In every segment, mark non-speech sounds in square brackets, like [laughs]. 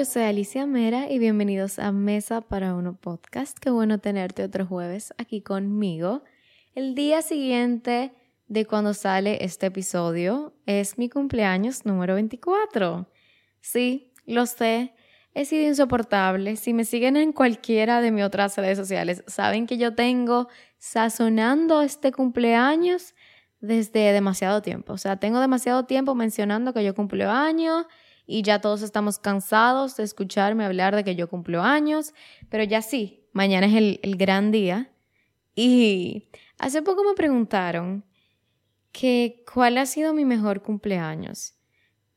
yo soy Alicia Mera y bienvenidos a Mesa para Uno Podcast. Qué bueno tenerte otro jueves aquí conmigo. El día siguiente de cuando sale este episodio es mi cumpleaños número 24. Sí, lo sé, he sido insoportable. Si me siguen en cualquiera de mis otras redes sociales, saben que yo tengo sazonando este cumpleaños desde demasiado tiempo. O sea, tengo demasiado tiempo mencionando que yo cumplo años y ya todos estamos cansados de escucharme hablar de que yo cumplo años, pero ya sí, mañana es el, el gran día. Y hace poco me preguntaron que cuál ha sido mi mejor cumpleaños.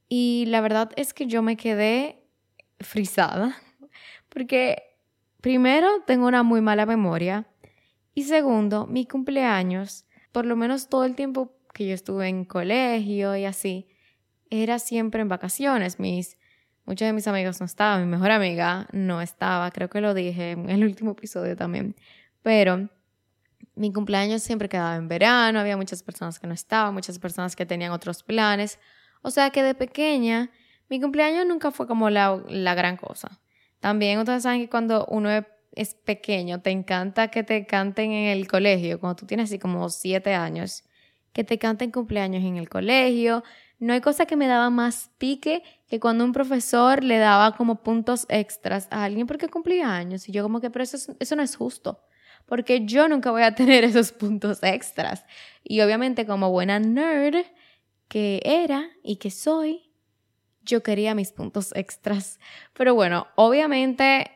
Y la verdad es que yo me quedé frisada, [laughs] porque primero tengo una muy mala memoria y segundo, mi cumpleaños, por lo menos todo el tiempo que yo estuve en colegio y así, era siempre en vacaciones. Mis, muchos de mis amigos no estaban, mi mejor amiga no estaba, creo que lo dije en el último episodio también, pero mi cumpleaños siempre quedaba en verano, había muchas personas que no estaban, muchas personas que tenían otros planes, o sea que de pequeña mi cumpleaños nunca fue como la, la gran cosa. También ustedes saben que cuando uno es pequeño, te encanta que te canten en el colegio, cuando tú tienes así como siete años, que te canten cumpleaños en el colegio, no hay cosa que me daba más pique que cuando un profesor le daba como puntos extras a alguien porque cumplía años. Y yo como que, pero eso, eso no es justo. Porque yo nunca voy a [laughs] tener esos puntos extras. Y obviamente como buena nerd que era y que soy, yo quería mis puntos extras. Pero bueno, obviamente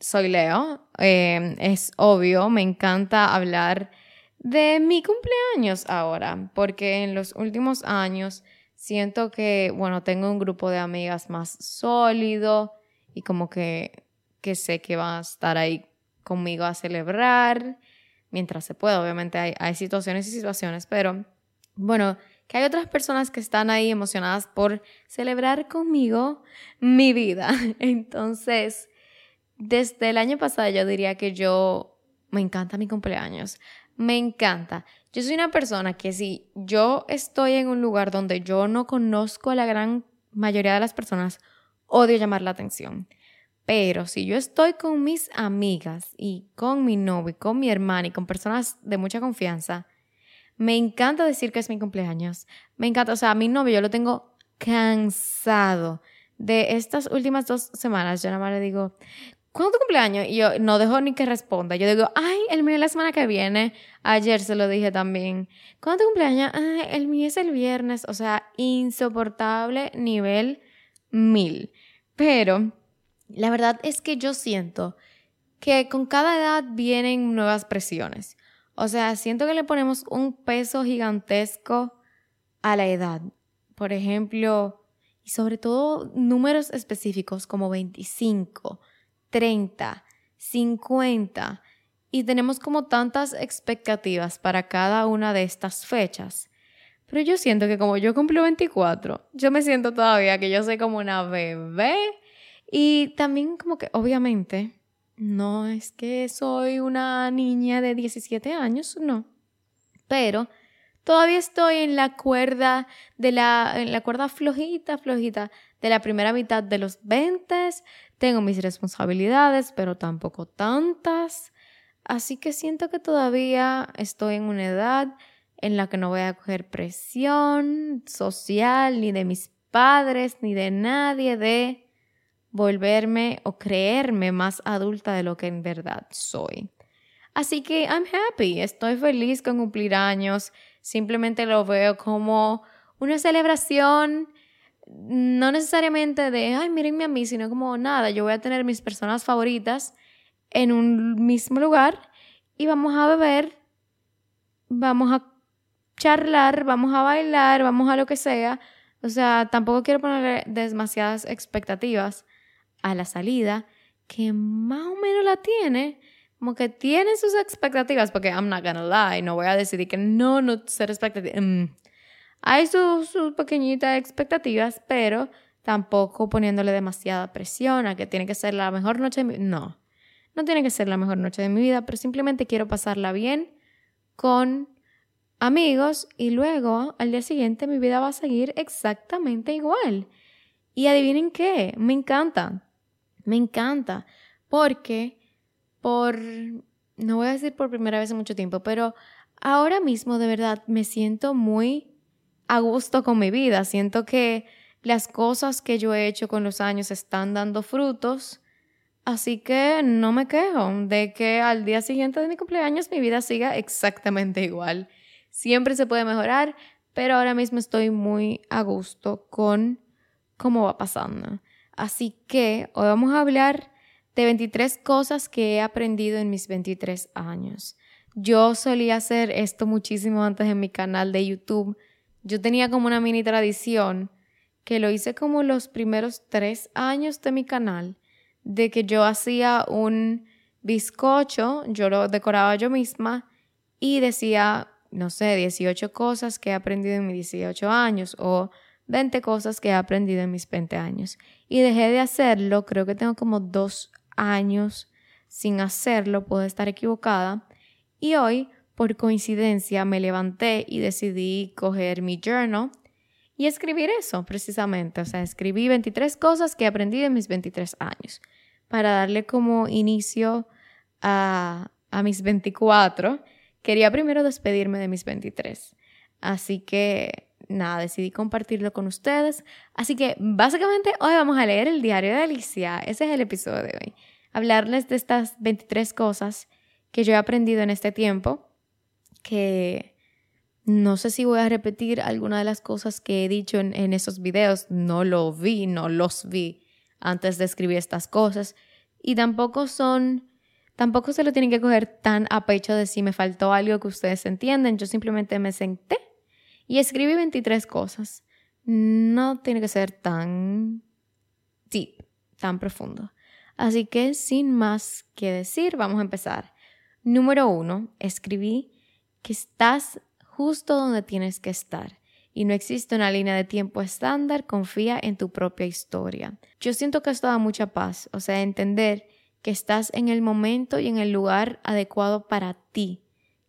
soy Leo. Eh, es obvio, me encanta hablar de mi cumpleaños ahora. Porque en los últimos años siento que, bueno, tengo un grupo de amigas más sólido y como que, que sé que van a estar ahí conmigo a celebrar mientras se pueda. Obviamente hay, hay situaciones y situaciones, pero bueno, que hay otras personas que están ahí emocionadas por celebrar conmigo mi vida. [laughs] Entonces, desde el año pasado yo diría que yo me encanta mi cumpleaños. Me encanta. Yo soy una persona que si yo estoy en un lugar donde yo no conozco a la gran mayoría de las personas, odio llamar la atención. Pero si yo estoy con mis amigas y con mi novio y con mi hermana y con personas de mucha confianza, me encanta decir que es mi cumpleaños. Me encanta, o sea, a mi novio yo lo tengo cansado de estas últimas dos semanas. Yo nada más le digo, ¿cuándo tu cumpleaños? Y yo no dejo ni que responda. Yo digo, ay, el mío es la semana que viene. Ayer se lo dije también. ¿Cuándo tu cumpleaños? Ay, el mío es el viernes. O sea, insoportable nivel mil. Pero la verdad es que yo siento que con cada edad vienen nuevas presiones. O sea, siento que le ponemos un peso gigantesco a la edad. Por ejemplo, y sobre todo números específicos como 25 30, 50 y tenemos como tantas expectativas para cada una de estas fechas. Pero yo siento que como yo cumplo 24, yo me siento todavía que yo soy como una bebé y también como que obviamente no es que soy una niña de 17 años, no. Pero todavía estoy en la cuerda de la en la cuerda flojita, flojita de la primera mitad de los 20, tengo mis responsabilidades, pero tampoco tantas. Así que siento que todavía estoy en una edad en la que no voy a coger presión social ni de mis padres ni de nadie de volverme o creerme más adulta de lo que en verdad soy. Así que I'm happy, estoy feliz con cumplir años, simplemente lo veo como una celebración no necesariamente de, ay, mírenme a mí, sino como nada, yo voy a tener mis personas favoritas en un mismo lugar y vamos a beber, vamos a charlar, vamos a bailar, vamos a lo que sea. O sea, tampoco quiero ponerle demasiadas expectativas a la salida, que más o menos la tiene, como que tiene sus expectativas, porque I'm not gonna lie, no voy a decidir que no, no ser expectativas. Mm, hay sus, pequeñitas expectativas, pero tampoco poniéndole demasiada presión a que tiene que ser la mejor noche de mi vida. No, no tiene que ser la mejor noche de mi vida, pero simplemente quiero pasarla bien con amigos y luego al día siguiente mi vida va a seguir exactamente igual. Y adivinen qué, me encanta. Me encanta porque por, no voy a decir por primera vez en mucho tiempo, pero ahora mismo de verdad me siento muy a gusto con mi vida. Siento que las cosas que yo he hecho con los años están dando frutos. Así que no me quejo de que al día siguiente de mi cumpleaños mi vida siga exactamente igual. Siempre se puede mejorar, pero ahora mismo estoy muy a gusto con cómo va pasando. Así que hoy vamos a hablar de 23 cosas que he aprendido en mis 23 años. Yo solía hacer esto muchísimo antes en mi canal de YouTube. Yo tenía como una mini tradición que lo hice como los primeros tres años de mi canal, de que yo hacía un bizcocho, yo lo decoraba yo misma y decía, no sé, 18 cosas que he aprendido en mis 18 años o 20 cosas que he aprendido en mis 20 años. Y dejé de hacerlo, creo que tengo como dos años sin hacerlo, puedo estar equivocada. Y hoy, por coincidencia, me levanté y decidí coger mi journal y escribir eso precisamente. O sea, escribí 23 cosas que aprendí en mis 23 años para darle como inicio a, a mis 24. Quería primero despedirme de mis 23. Así que nada, decidí compartirlo con ustedes. Así que básicamente hoy vamos a leer el diario de Alicia. Ese es el episodio de hoy. Hablarles de estas 23 cosas que yo he aprendido en este tiempo, que no sé si voy a repetir alguna de las cosas que he dicho en, esos videos. No lo vi, no los vi antes de escribir estas cosas. Y tampoco son, tampoco se lo tienen que coger tan a pecho de si me faltó algo que ustedes entienden. Yo simplemente me senté y escribí 23 cosas. No tiene que ser tan sí, tan profundo. Así que sin más que decir, vamos a empezar. Número uno, escribí que estás justo donde tienes que estar y no existe una línea de tiempo estándar, confía en tu propia historia. Yo siento que esto da mucha paz, o sea, entender que estás en el momento y en el lugar adecuado para ti,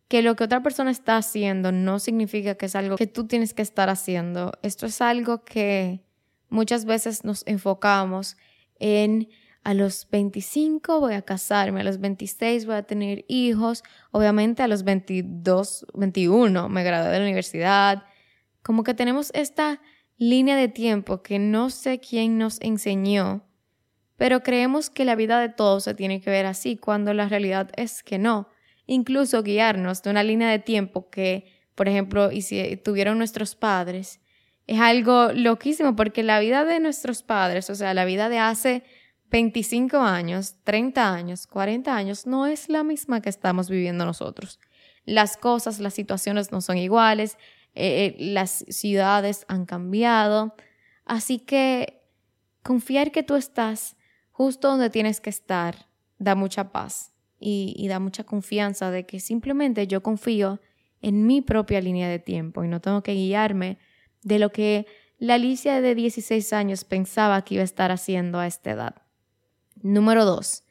que lo que otra persona está haciendo no significa que es algo que tú tienes que estar haciendo. Esto es algo que muchas veces nos enfocamos en a los 25 voy a casarme, a los 26 voy a tener hijos, obviamente a los 22, 21 me gradué de la universidad. Como que tenemos esta línea de tiempo que no sé quién nos enseñó, pero creemos que la vida de todos se tiene que ver así, cuando la realidad es que no incluso guiarnos de una línea de tiempo que, por ejemplo, y si tuvieron nuestros padres, es algo loquísimo porque la vida de nuestros padres, o sea, la vida de hace 25 años, 30 años, 40 años, no es la misma que estamos viviendo nosotros. Las cosas, las situaciones no son iguales, eh, eh, las ciudades han cambiado, así que confiar que tú estás justo donde tienes que estar da mucha paz y, da mucha confianza de que simplemente yo confío en mi propia línea de tiempo y no tengo que guiarme de lo que la Alicia de 16 años pensaba que iba a estar haciendo a esta edad. Número 2.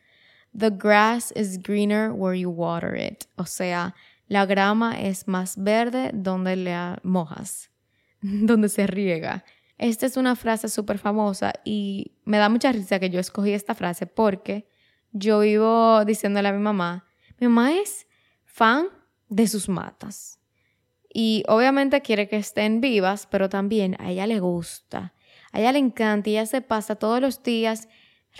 The grass is greener where you water it. O sea, la grama es más verde donde la mojas, [laughs] donde se riega. Esta es una frase súper famosa y me da mucha risa que yo escogí esta frase porque yo vivo diciéndole a mi mamá, mi mamá es fan de sus matas. Y obviamente quiere que estén vivas, pero también a ella le gusta. A ella le encanta y ella se pasa todos los días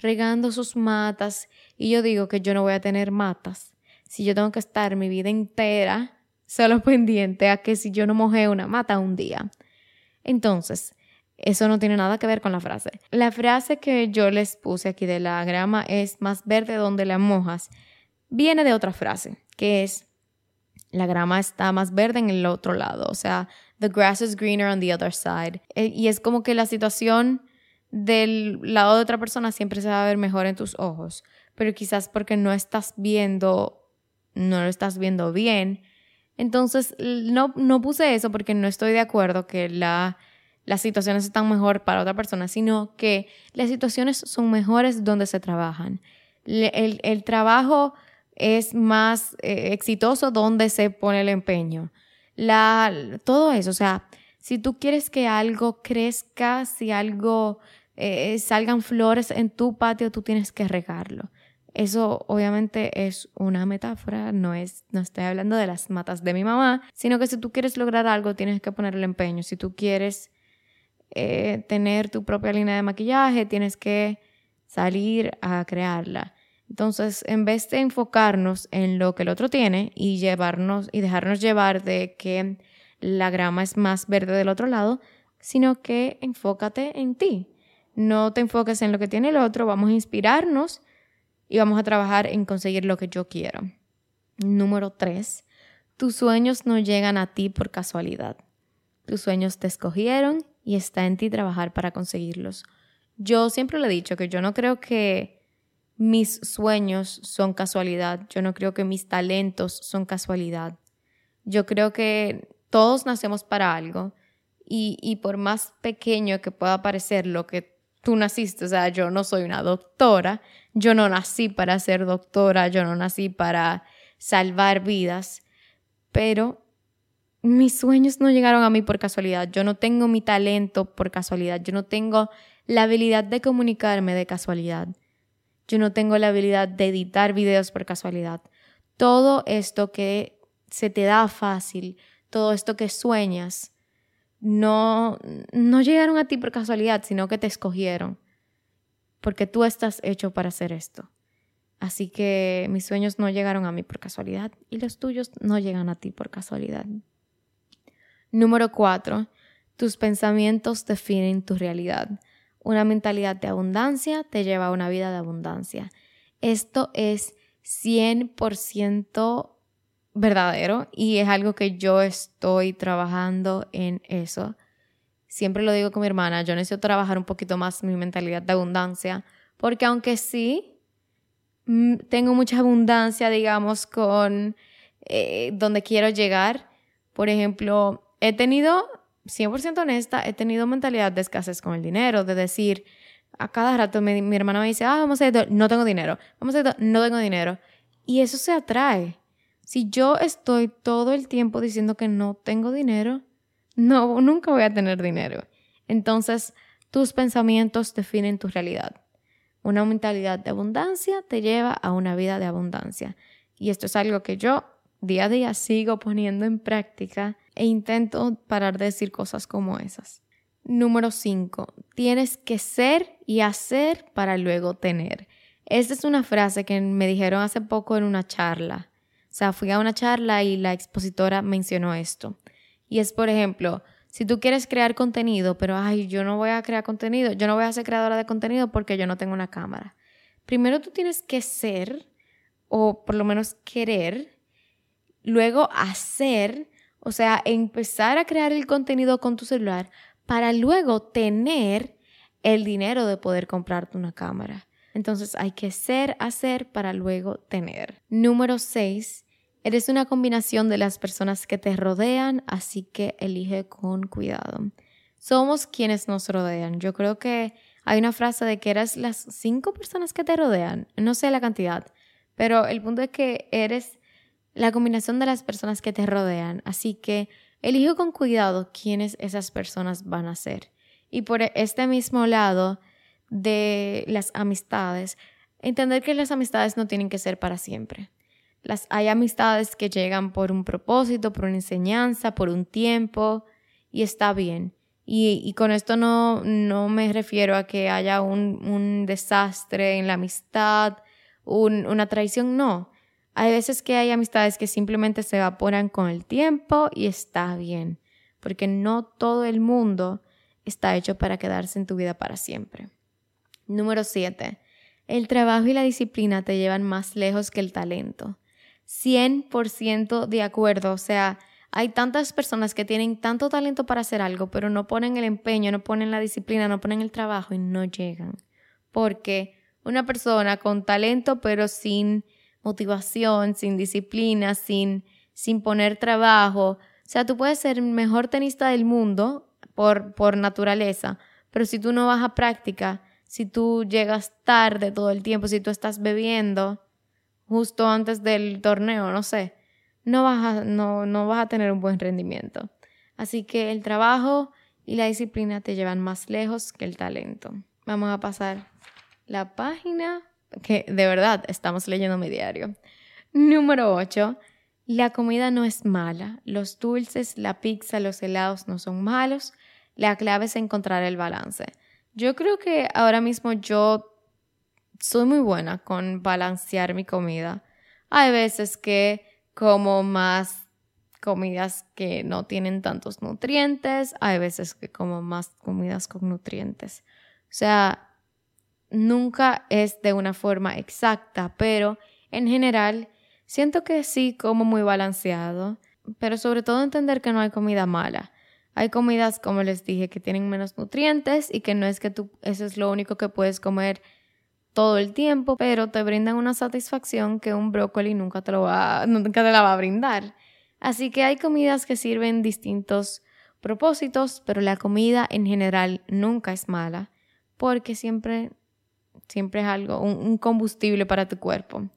regando sus matas. Y yo digo que yo no voy a tener matas si yo tengo que estar mi vida entera solo [laughs] pendiente a que si yo no mojé una mata un día. Entonces, eso no tiene nada que ver con la frase. La frase que yo les puse aquí de la grama es más verde donde la mojas. Viene de otra frase, que es la grama está más verde en el otro lado. O sea, the grass is greener on the other side. E, y es como que la situación del lado de otra persona siempre se va a ver mejor en tus ojos. Pero quizás porque no estás viendo, no lo estás viendo bien. Entonces, no, no puse eso porque no estoy de acuerdo que la las situaciones están mejor para otra persona, sino que las situaciones son mejores donde se trabajan. El, trabajo es más eh, exitoso donde se pone el empeño. La, todo eso, o sea, si tú quieres que algo crezca, si algo eh, salgan flores en tu patio, tú tienes que regarlo. Eso obviamente es una metáfora, no, es, no estoy hablando de las matas de mi mamá, sino que si tú quieres lograr algo tienes que ponerle empeño. Si tú quieres eh, tener tu propia línea de maquillaje, tienes que salir a crearla. Entonces, en vez de enfocarnos en lo que el otro tiene y llevarnos y dejarnos llevar de que la grama es más verde del otro lado, sino que enfócate en ti. No te enfoques en lo que tiene el otro, vamos a inspirarnos y vamos a trabajar en conseguir lo que yo quiero. Número tres, tus sueños no llegan a ti por casualidad. Tus sueños te escogieron y está en ti trabajar para conseguirlos. Yo siempre le he dicho que yo no creo que mis sueños son casualidad, yo no creo que mis talentos son casualidad. Yo creo que todos nacemos para algo y, y por más pequeño que pueda parecer lo que tú naciste, o sea, yo no soy una doctora, yo no nací para ser doctora, yo no nací para salvar vidas, pero mis sueños no llegaron a mí por casualidad, yo no tengo mi talento por casualidad, yo no tengo la habilidad de comunicarme de casualidad, yo no tengo la habilidad de editar videos por casualidad. Todo esto que se te da fácil, todo esto que sueñas, no, no llegaron a ti por casualidad, sino que te escogieron, porque tú estás hecho para hacer esto. Así que mis sueños no llegaron a mí por casualidad y los tuyos no llegan a ti por casualidad. Número cuatro, tus pensamientos definen tu realidad. Una mentalidad de abundancia te lleva a una vida de abundancia. Esto es 100% verdadero y es algo que yo estoy trabajando en eso. Siempre lo digo con mi hermana, yo necesito trabajar un poquito más mi mentalidad de abundancia, porque aunque sí, mm, tengo mucha abundancia, digamos, con eh, donde quiero llegar. Por ejemplo, he tenido, 100% honesta, he tenido mentalidad de escasez con el dinero, de decir, a cada rato mi, mi hermana me dice, ah, vamos a esto, no tengo dinero, vamos a esto, no tengo dinero. Y eso se atrae. Si yo estoy todo el tiempo diciendo que no tengo dinero, no, nunca voy a tener dinero. Entonces, tus pensamientos definen tu realidad. Una mentalidad de abundancia te lleva a una vida de abundancia. Y esto es algo que yo día a día sigo poniendo en práctica e intento parar de decir cosas como esas. Número 5. Tienes que ser y hacer para luego tener. Esta es una frase que me dijeron hace poco en una charla sea, fui a una charla y la expositora mencionó esto. Y es, por ejemplo, si tú quieres crear contenido, pero, ay, yo no voy a crear contenido, yo no voy a ser creadora de contenido porque yo no tengo una cámara. Primero tú tienes que ser, o por lo menos querer, luego hacer, o sea, empezar a crear el contenido con tu celular para luego tener el dinero de poder comprarte una cámara. Entonces hay que ser, hacer para luego tener. Número 6. Eres una combinación de las personas que te rodean, así que elige con cuidado. Somos quienes nos rodean. Yo creo que hay una frase de que eres las cinco personas que te rodean. No sé la cantidad, pero el punto es que eres la combinación de las personas que te rodean. Así que elige con cuidado quiénes esas personas van a ser. Y por este mismo lado, de las amistades, entender que las amistades no tienen que ser para siempre. Hay amistades que llegan por un propósito, por una enseñanza, por un tiempo, y está bien. Y, con esto no, no me refiero a que haya un, desastre en la amistad, una traición, no. Hay veces que hay amistades que simplemente se evaporan con el tiempo y está bien, porque no todo el mundo está hecho para quedarse en tu vida para siempre. Número 7. El trabajo y la disciplina te llevan más lejos que el talento. 100% de acuerdo. O sea, hay tantas personas que tienen tanto talento para hacer algo, pero no ponen el empeño, no ponen la disciplina, no ponen el trabajo y no llegan. Porque una persona con talento, pero sin motivación, sin disciplina, sin, sin poner trabajo. O sea, tú puedes ser el mejor tenista del mundo por, por naturaleza, pero si tú no vas a práctica, si tú llegas tarde todo el tiempo, si tú estás bebiendo justo antes del torneo, no sé, no vas a, no, no vas a tener un buen rendimiento. Así que el trabajo y la disciplina te llevan más lejos que el talento. Vamos a pasar la página, que de verdad estamos leyendo mi diario. Número 8. La comida no es mala. Los dulces, la pizza, los helados no son malos. La clave es encontrar el balance. Yo creo que ahora mismo yo soy muy buena con balancear mi comida. Hay veces que como más comidas que no tienen tantos nutrientes, hay veces que como más comidas con nutrientes. O sea, nunca es de una forma exacta, pero en general Siento que sí como muy balanceado, pero sobre todo entender que no hay comida mala. Hay comidas, como les dije, que tienen menos nutrientes y que no es que tú, eso es lo único que puedes comer todo el tiempo, pero te brindan una satisfacción que un brócoli nunca te, lo va, nunca te la va a brindar. Así que hay comidas que sirven distintos propósitos, pero la comida en general nunca es mala, porque siempre, siempre es algo, un combustible para tu cuerpo.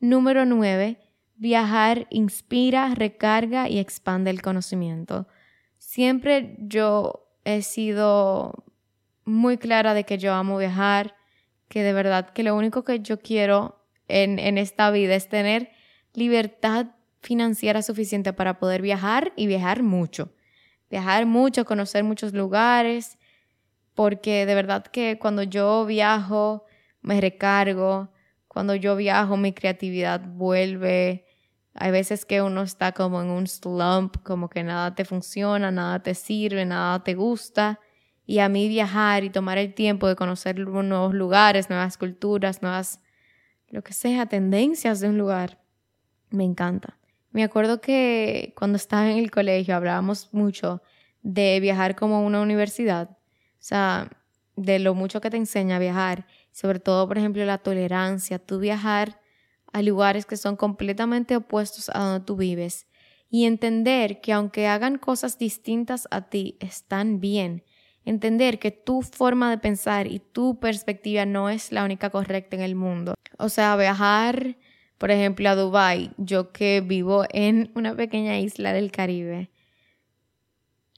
Número 9. Viajar inspira, recarga y expande el conocimiento. Siempre yo he sido muy clara de que yo amo viajar, que de verdad que lo único que yo quiero en, en esta vida es tener libertad financiera suficiente para poder viajar y viajar mucho. Viajar mucho, conocer muchos lugares, porque de verdad que cuando yo viajo me recargo, cuando yo viajo, mi creatividad vuelve. Hay veces que uno está como en un slump, como que nada te funciona, nada te sirve, nada te gusta. Y a mí viajar y tomar el tiempo de conocer nuevos lugares, nuevas culturas, nuevas, lo que sea, tendencias de un lugar, me encanta. Me acuerdo que cuando estaba en el colegio hablábamos mucho de viajar como una universidad, o sea, de lo mucho que te enseña viajar sobre todo, por ejemplo, la tolerancia, tú viajar a lugares que son completamente opuestos a donde tú vives y entender que aunque hagan cosas distintas a ti, están bien. Entender que tu forma de pensar y tu perspectiva no es la única correcta en el mundo. O sea, viajar, por ejemplo, a Dubai, yo que vivo en una pequeña isla del Caribe,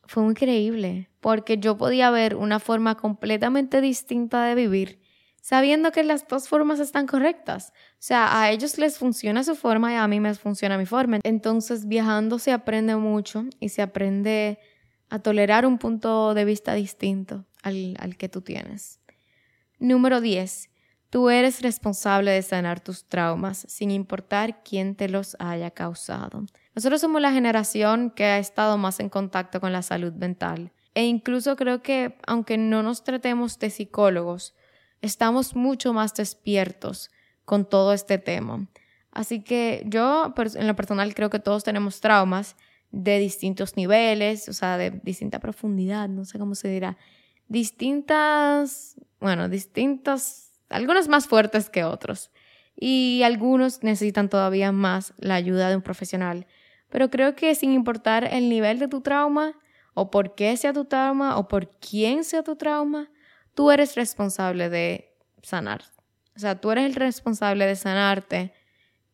fue increíble, porque yo podía ver una forma completamente distinta de vivir sabiendo que las dos formas están correctas. O sea, a ellos les funciona su forma y a mí me funciona mi forma. Entonces, viajando se aprende mucho y se aprende a tolerar un punto de vista distinto al, al que tú tienes. Número 10. Tú eres responsable de sanar tus traumas sin importar quién te los haya causado. Nosotros somos la generación que ha estado más en contacto con la salud mental. E incluso creo que aunque no nos tratemos de psicólogos, estamos mucho más despiertos con todo este tema. Así que yo en lo personal creo que todos tenemos traumas de distintos niveles, o sea, de distinta profundidad, no sé cómo se dirá, distintas, bueno, distintos, algunos más fuertes que otros. Y algunos necesitan todavía más la ayuda de un profesional. Pero creo que sin importar el nivel de tu trauma, o por qué sea tu trauma, o por quién sea tu trauma, tú eres responsable de sanar. O sea, tú eres el responsable de sanarte,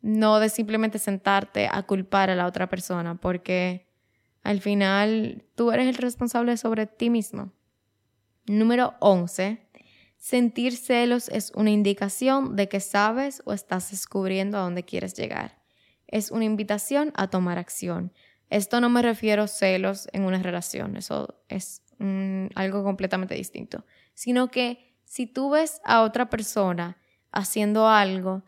no de simplemente sentarte a culpar a la otra persona, porque al final tú eres el responsable sobre ti mismo. Número 11. Sentir celos es una indicación de que sabes o estás descubriendo a dónde quieres llegar. Es una invitación a tomar acción. Esto no me refiero a celos en una relación, eso es algo completamente distinto sino que si tú ves a otra persona haciendo algo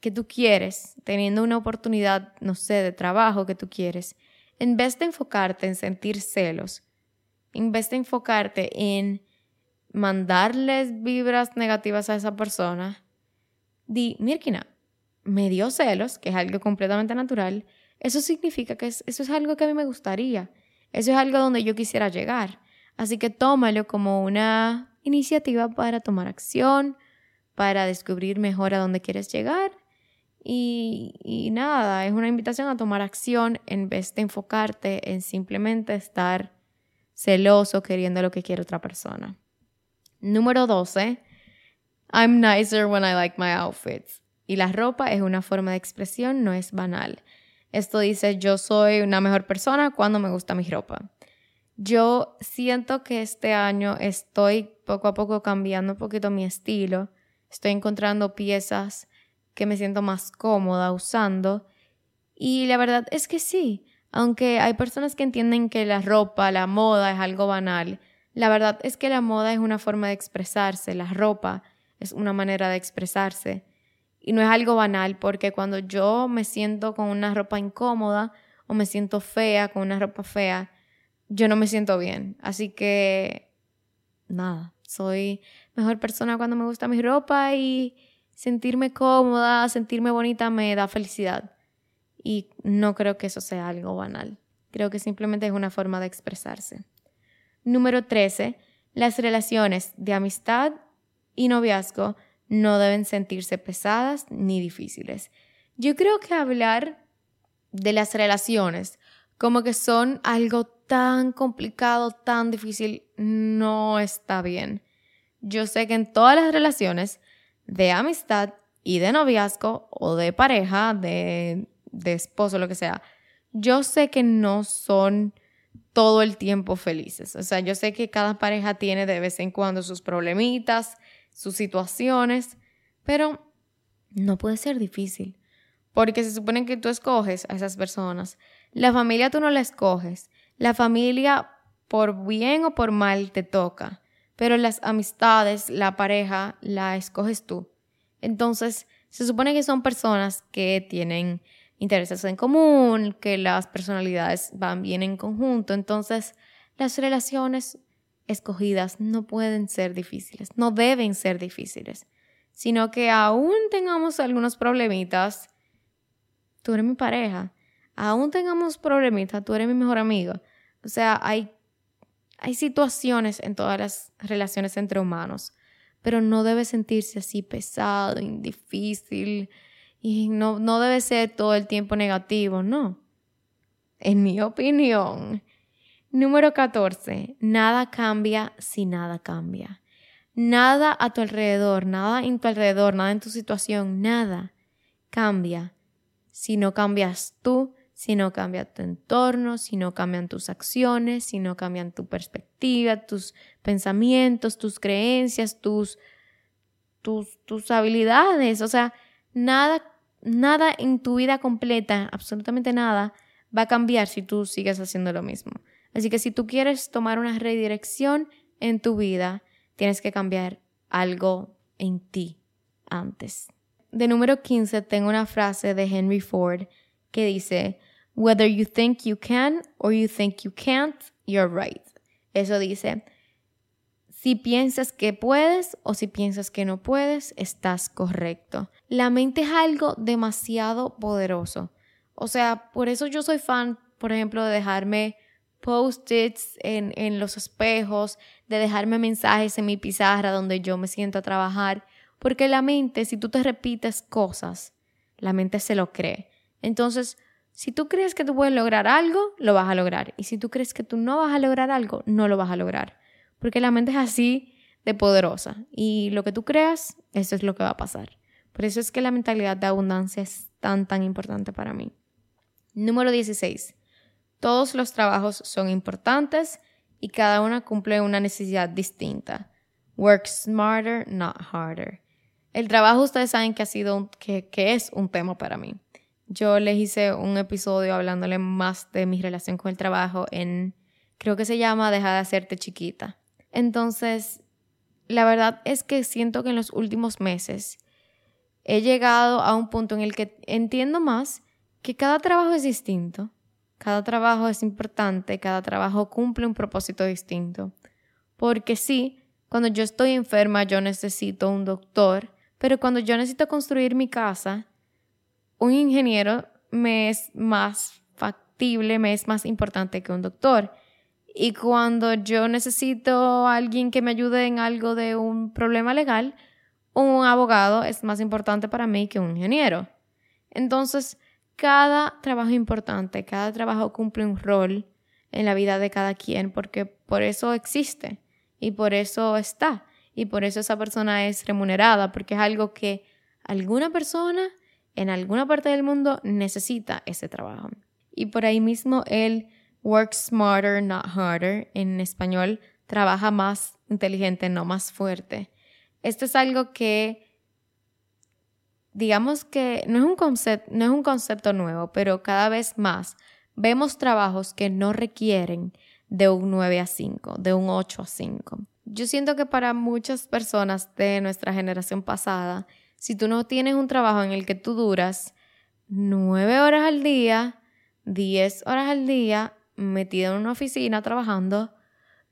que tú quieres, teniendo una oportunidad, no sé, de trabajo que tú quieres, en vez de enfocarte en sentir celos, en vez de enfocarte en mandarles vibras negativas a esa persona, di, Mirkina, me dio celos, que es algo completamente natural, eso significa que eso es algo que a mí me gustaría, eso es algo donde yo quisiera llegar. Así que tómalo como una iniciativa para tomar acción, para descubrir mejor a dónde quieres llegar. Y, nada, es una invitación a tomar acción en vez de enfocarte en simplemente estar celoso queriendo lo que quiere otra persona. Número 12. I'm nicer when I like my outfits. Y la ropa es una forma de expresión, no es banal. Esto dice yo soy una mejor persona cuando me gusta mi ropa. Yo siento que este año estoy poco a poco cambiando un poquito mi estilo. Estoy encontrando piezas que me siento más cómoda usando. Y la verdad es que sí, aunque hay personas que entienden que la ropa, la moda es algo banal, la verdad es que la moda es una forma de expresarse, la ropa es una manera de expresarse. Y no es algo banal porque cuando yo me siento con una ropa incómoda o me siento fea con una ropa fea, yo no me siento bien. Así que, nada, soy mejor persona cuando me gusta mi ropa y sentirme cómoda, sentirme bonita me da felicidad. Y no creo que eso sea algo banal. Creo que simplemente es una forma de expresarse. Número 13. Las relaciones de amistad y noviazgo no deben sentirse pesadas ni difíciles. Yo creo que hablar de las relaciones como que son algo tan complicado, tan difícil, no está bien. Yo sé que en todas las relaciones de amistad y de noviazgo o de pareja, de, de esposo, lo que sea, yo sé que no son todo el tiempo felices. O sea, yo sé que cada pareja tiene de vez en cuando sus problemitas, sus situaciones, pero no puede ser difícil. Porque se supone que tú escoges a esas personas. La familia tú no la escoges. La familia, por bien o por mal, te toca, pero las amistades, la pareja, la escoges tú. Entonces, se supone que son personas que tienen intereses en común, que las personalidades van bien en conjunto. Entonces, las relaciones escogidas no pueden ser difíciles, no deben ser difíciles, sino que aún tengamos algunos problemitas, tú eres mi pareja, aún tengamos problemitas, tú eres mi mejor amigo, o sea, hay, hay situaciones en todas las relaciones entre humanos, pero no debe sentirse así pesado, difícil y no, no debe ser todo el tiempo negativo, no. En mi opinión. Número 14. Nada cambia si nada cambia. Nada a tu alrededor, nada en tu alrededor, nada en tu situación, nada cambia si no cambias tú, si no cambia tu entorno, si no cambian tus acciones, si no cambian tu perspectiva, tus pensamientos, tus creencias, tus, tus, tus habilidades. O sea, nada, nada en tu vida completa, absolutamente nada, va a cambiar si tú sigues haciendo lo mismo. Así que si tú quieres tomar una redirección en tu vida, tienes que cambiar algo en ti antes. De número 15 tengo una frase de Henry Ford que dice, Whether you think you can or you think you can't, you're right. Eso dice, si piensas que puedes o si piensas que no puedes, estás correcto. La mente es algo demasiado poderoso. O sea, por eso yo soy fan, por ejemplo, de dejarme post-its en, en los espejos, de dejarme mensajes en mi pizarra donde yo me siento a trabajar, porque la mente, si tú te repites cosas, la mente se lo cree. Entonces, si tú crees que tú puedes lograr algo, lo vas a lograr. Y si tú crees que tú no vas a lograr algo, no lo vas a lograr. Porque la mente es así de poderosa. Y lo que tú creas, eso es lo que va a pasar. Por eso es que la mentalidad de abundancia es tan, tan importante para mí. Número 16. Todos los trabajos son importantes y cada uno cumple una necesidad distinta. Work smarter, not harder. El trabajo ustedes saben que ha sido que es un tema para mí. Yo les hice un episodio hablándole más de mi relación con el trabajo en, creo que se llama Deja de hacerte chiquita. Entonces, la verdad es que siento que en los últimos meses he llegado a un punto en el que entiendo más que cada trabajo es distinto, cada trabajo es importante, cada trabajo cumple un propósito distinto. Porque sí, cuando yo estoy enferma yo necesito un doctor, pero cuando yo necesito construir mi casa, un ingeniero me es más factible, me es más importante que un doctor. Y cuando yo necesito a alguien que me ayude en algo de un problema legal, un abogado es más importante para mí que un ingeniero. Entonces, cada trabajo importante, cada trabajo cumple un rol en la vida de cada quien, porque por eso existe y por eso está y por eso esa persona es remunerada, porque es algo que alguna persona en alguna parte del mundo necesita ese trabajo. Y por ahí mismo él work smarter, not harder. En español, trabaja más inteligente, no más fuerte. Esto es algo que, digamos que no es un, concepto, no es un concepto nuevo, pero cada vez más vemos trabajos que no requieren de un 9 a 5, de un 8 a 5. Yo siento que para muchas personas de nuestra generación pasada, si tú no tienes un trabajo en el que tú duras 9 horas al día, 10 horas al día, metido en una oficina trabajando,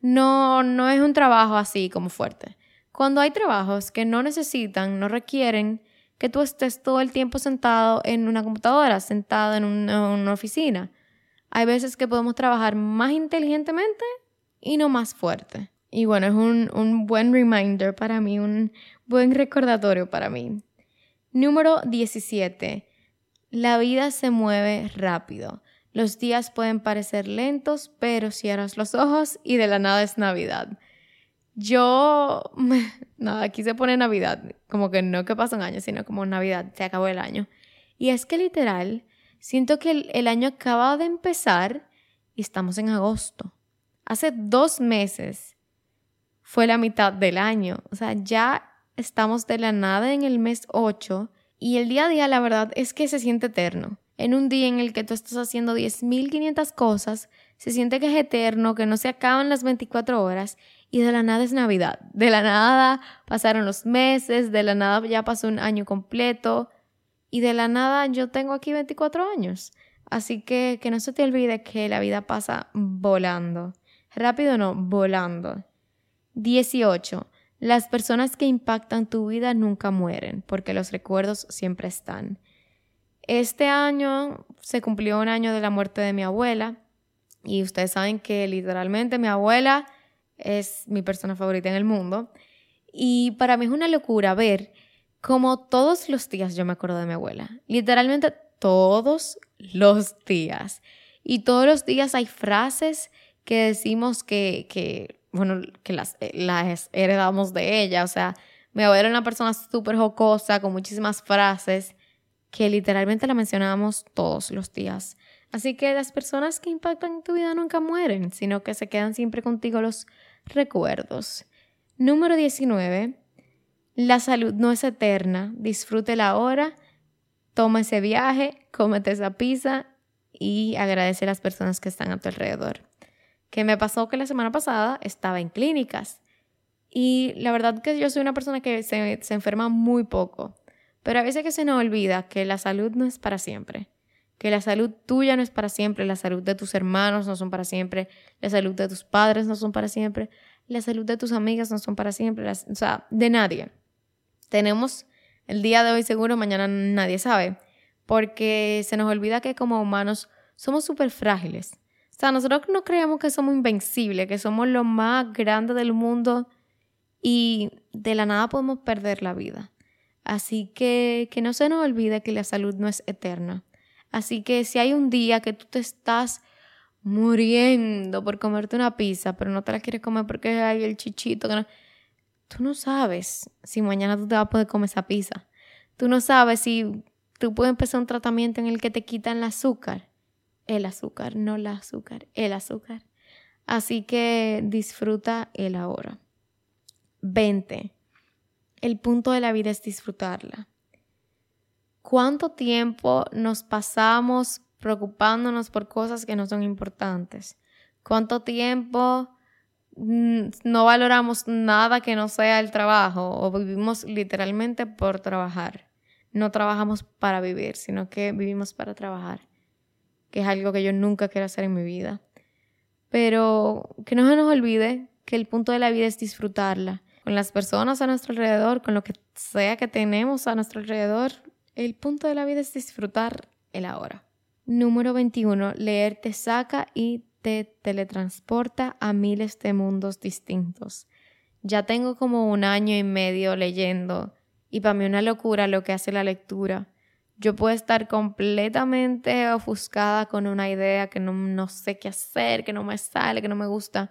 no, no es un trabajo así como fuerte. Cuando hay trabajos que no necesitan, no requieren que tú estés todo el tiempo sentado en una computadora, sentado en una, oficina. Hay veces que podemos trabajar más inteligentemente y no más fuerte. Y bueno, es un, un buen reminder para mí, un buen recordatorio para mí. Número 17. La vida se mueve rápido. Los días pueden parecer lentos, pero cierras los ojos y de la nada es Navidad. Yo, [laughs] nada, aquí se pone Navidad, como que no que pasa un año, sino como Navidad, se acabó el año. Y es que literal, siento que el, el año acaba de empezar y estamos en agosto. Hace dos meses fue la mitad del año, o sea, ya estamos de la nada en el mes 8 y el día a día la verdad es que se siente eterno en un día en el que tú estás haciendo 10.500 cosas, se siente que es eterno, que no se acaban las 24 horas y de la nada es Navidad. De la nada pasaron los meses, de la nada ya pasó un año completo y de la nada yo tengo aquí 24 años. Así que que no se te olvide que la vida pasa volando. Rápido no, volando. 18. Las personas que impactan tu vida nunca mueren porque los recuerdos siempre están. Este año se cumplió un año de la muerte de mi abuela y ustedes saben que literalmente mi abuela es mi persona favorita en el mundo y para mí es una locura ver cómo todos los días yo me acuerdo de mi abuela, literalmente todos los días y todos los días hay frases que decimos que, que bueno, que las, las heredamos de ella, o sea, mi abuela era una persona súper jocosa, con muchísimas frases que literalmente la mencionamos todos los días. Así que las personas que impactan tu vida nunca mueren, sino que se quedan siempre contigo los recuerdos. Número 19. La salud no es eterna. Disfrute la hora, toma ese viaje, cómete esa pizza y agradece a las personas que están a tu alrededor. Que me pasó que la semana pasada estaba en clínicas y la verdad que yo soy una persona que se, se enferma muy poco. Pero a veces que se nos olvida que la salud no es para siempre, que la salud tuya no es para siempre, la salud de tus hermanos no son para siempre, la salud de tus padres no son para siempre, la salud de tus amigas no son para siempre, o sea, de nadie. Tenemos el día de hoy seguro, mañana nadie sabe, porque se nos olvida que como humanos somos súper frágiles. O sea, nosotros no creemos que somos invencibles, que somos lo más grande del mundo y de la nada podemos perder la vida. Así que que no se nos olvide que la salud no es eterna. Así que si hay un día que tú te estás muriendo por comerte una pizza, pero no te la quieres comer porque hay el chichito, tú no sabes si mañana tú te vas a poder comer esa pizza. Tú no sabes si tú puedes empezar un tratamiento en el que te quitan el azúcar. El azúcar, no el azúcar, el azúcar. Así que disfruta el ahora. 20. El punto de la vida es disfrutarla. ¿Cuánto tiempo nos pasamos preocupándonos por cosas que no son importantes? ¿Cuánto tiempo mm, no valoramos nada que no sea el trabajo o vivimos literalmente por trabajar? No trabajamos para vivir, sino que vivimos para trabajar, que es algo que yo nunca quiero hacer en mi vida. Pero que no se nos olvide que el punto de la vida es disfrutarla con las personas a nuestro alrededor, con lo que sea que tenemos a nuestro alrededor. El punto de la vida es disfrutar el ahora. Número 21. Leer te saca y te teletransporta a miles de mundos distintos. Ya tengo como un año y medio leyendo y para mí una locura lo que hace la lectura. Yo puedo estar completamente ofuscada con una idea que no, no sé qué hacer, que no me sale, que no me gusta.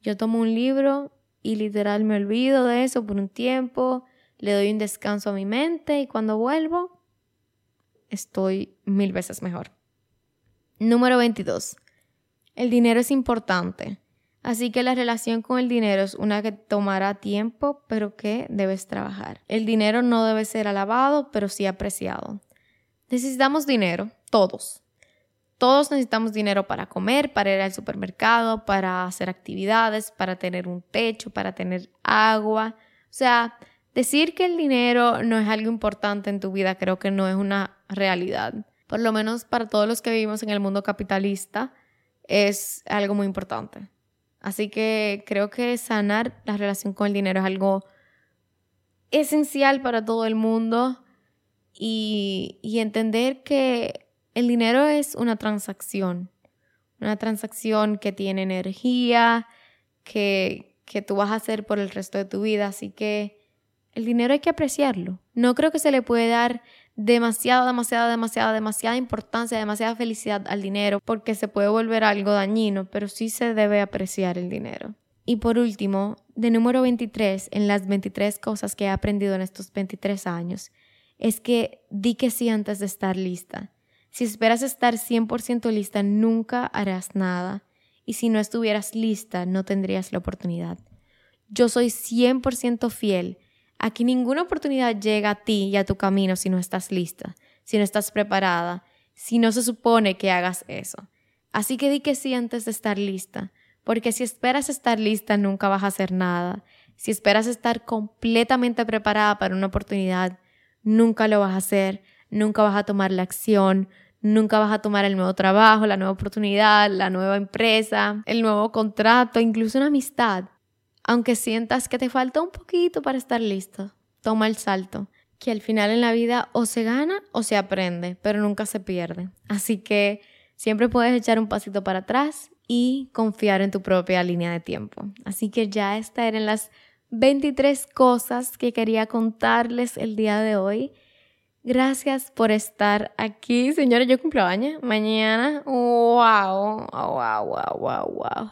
Yo tomo un libro y literal me olvido de eso por un tiempo, le doy un descanso a mi mente y cuando vuelvo estoy mil veces mejor. Número 22. El dinero es importante, así que la relación con el dinero es una que tomará tiempo, pero que debes trabajar. El dinero no debe ser alabado, pero sí apreciado. Necesitamos dinero, todos. Todos necesitamos dinero para comer, para ir al supermercado, para hacer actividades, para tener un techo, para tener agua. O sea, decir que el dinero no es algo importante en tu vida creo que no es una realidad. Por lo menos para todos los que vivimos en el mundo capitalista es algo muy importante. Así que creo que sanar la relación con el dinero es algo esencial para todo el mundo y, y entender que el dinero es una transacción, una transacción que tiene energía, que, que tú vas a hacer por el resto de tu vida, así que el dinero hay que apreciarlo. No creo que se le puede dar demasiado, demasiado, demasiado, demasiada importancia, demasiada felicidad al dinero, porque se puede volver algo dañino, pero sí se debe apreciar el dinero. Y por último, de número 23, en las 23 cosas que he aprendido en estos 23 años, es que di que sí antes de estar lista. Si esperas estar 100% lista, nunca harás nada. Y si no estuvieras lista, no tendrías la oportunidad. Yo soy 100% fiel. Aquí ninguna oportunidad llega a ti y a tu camino si no estás lista, si no estás preparada, si no se supone que hagas eso. Así que di que sí antes de estar lista, porque si esperas estar lista nunca vas a hacer nada. Si esperas estar completamente preparada para una oportunidad, nunca lo vas a hacer nunca vas a tomar la acción, nunca vas a tomar el nuevo trabajo, la nueva oportunidad, la nueva empresa, el nuevo contrato, incluso una amistad. Aunque sientas que te falta un poquito para estar listo, toma el salto, que al final en la vida o se gana o se aprende, pero nunca se pierde. Así que siempre puedes echar un pasito para atrás y confiar en tu propia línea de tiempo. Así que ya estas eran las 23 cosas que quería contarles el día de hoy. Gracias por estar aquí. Señores, yo cumplo años mañana. Wow, wow, wow, wow, wow.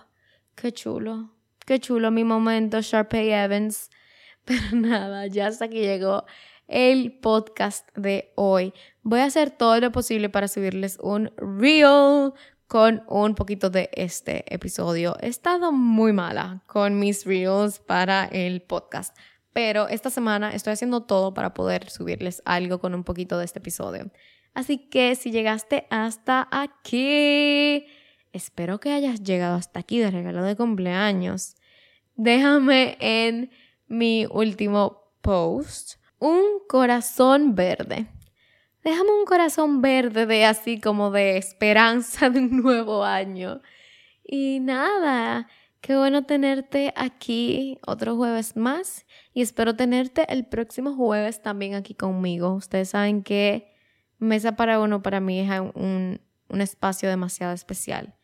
Qué chulo. Qué chulo mi momento, Sharpay Evans. [laughs] Pero nada, ya hasta aquí llegó el podcast de hoy. Voy a hacer todo lo posible para subirles un reel con un poquito de este episodio. He estado muy mala con mis reels para el podcast pero esta semana estoy haciendo todo para poder subirles algo con un poquito de este episodio. Así que si llegaste hasta aquí, espero que hayas llegado hasta aquí de regalo de cumpleaños. Déjame en mi último post un corazón verde. Déjame un corazón verde de así como de esperanza de un nuevo año. Y nada, Qué bueno tenerte aquí otro jueves más y espero tenerte el próximo jueves también aquí conmigo. Ustedes saben que Mesa para Uno para mí es un, un espacio demasiado especial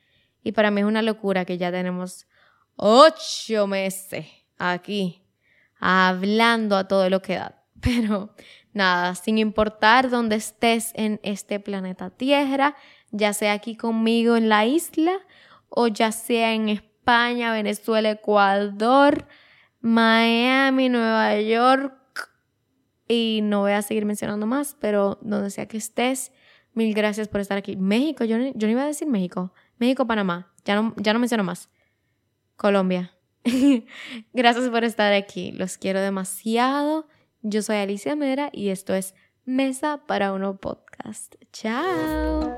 y para mí es una locura que ya tenemos ocho meses aquí hablando a todo lo que da. [laughs] Pero nada, sin importar dónde estés en este planeta Tierra, ya sea aquí conmigo en la isla o ya sea en España Venezuela, Ecuador, Miami, Nueva York y no voy a seguir mencionando más, pero donde sea que estés, mil gracias por estar aquí. México, yo, yo no iba a decir México, México, Panamá, ya no, ya no menciono más. Colombia. [laughs] gracias por estar aquí, los quiero demasiado. Yo soy Alicia Mera y esto es Mesa para Uno Podcast. Chao.